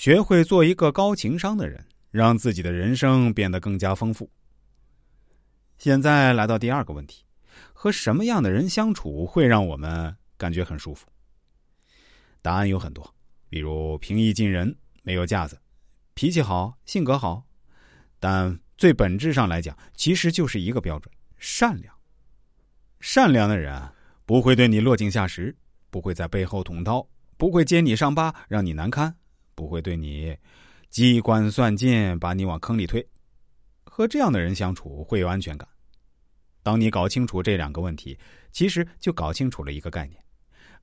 学会做一个高情商的人，让自己的人生变得更加丰富。现在来到第二个问题：和什么样的人相处会让我们感觉很舒服？答案有很多，比如平易近人、没有架子、脾气好、性格好，但最本质上来讲，其实就是一个标准：善良。善良的人不会对你落井下石，不会在背后捅刀，不会揭你伤疤让你难堪，不会对你机关算尽把你往坑里推。和这样的人相处会有安全感。当你搞清楚这两个问题，其实就搞清楚了一个概念。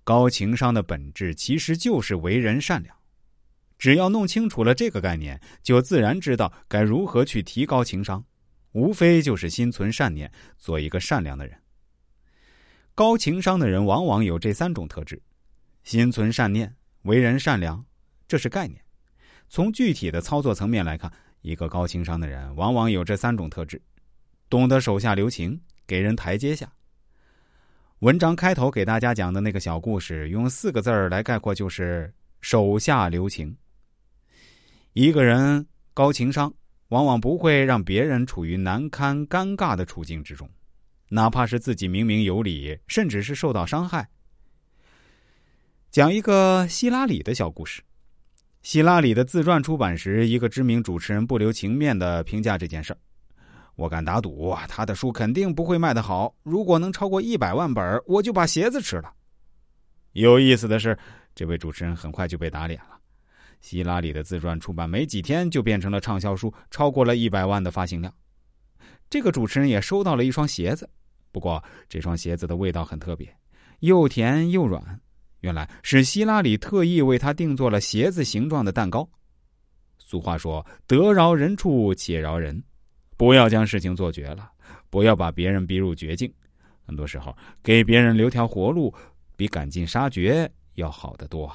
高情商的本质其实就是为人善良，只要弄清楚了这个概念，就自然知道该如何去提高情商。无非就是心存善念，做一个善良的人。高情商的人往往有这三种特质：心存善念、为人善良，这是概念。从具体的操作层面来看，一个高情商的人往往有这三种特质：懂得手下留情，给人台阶下。文章开头给大家讲的那个小故事，用四个字儿来概括，就是“手下留情”。一个人高情商，往往不会让别人处于难堪、尴尬的处境之中，哪怕是自己明明有理，甚至是受到伤害。讲一个希拉里的小故事。希拉里的自传出版时，一个知名主持人不留情面的评价这件事儿。我敢打赌，他的书肯定不会卖得好。如果能超过一百万本，我就把鞋子吃了。有意思的是，这位主持人很快就被打脸了。希拉里的自传出版没几天，就变成了畅销书，超过了一百万的发行量。这个主持人也收到了一双鞋子，不过这双鞋子的味道很特别，又甜又软。原来是希拉里特意为他定做了鞋子形状的蛋糕。俗话说：“得饶人处且饶人。”不要将事情做绝了，不要把别人逼入绝境。很多时候，给别人留条活路，比赶尽杀绝要好得多。